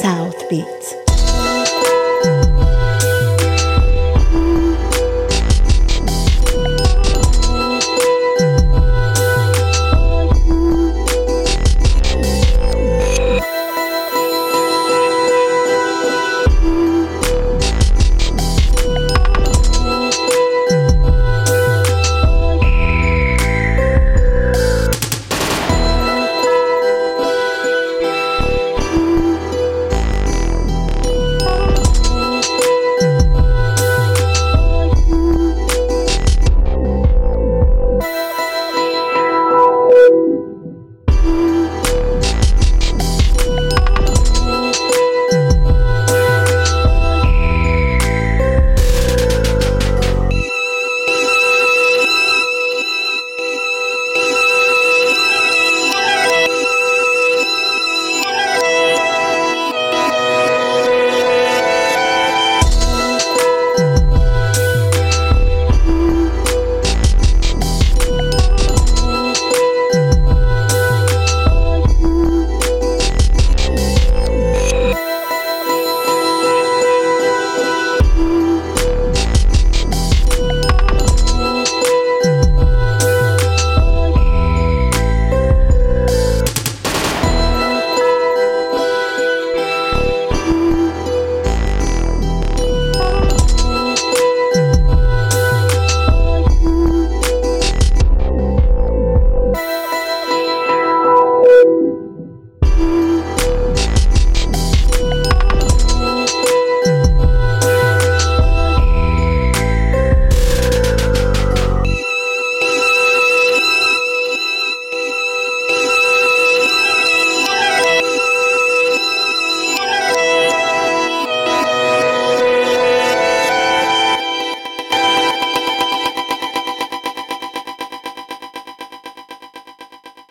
South Beats.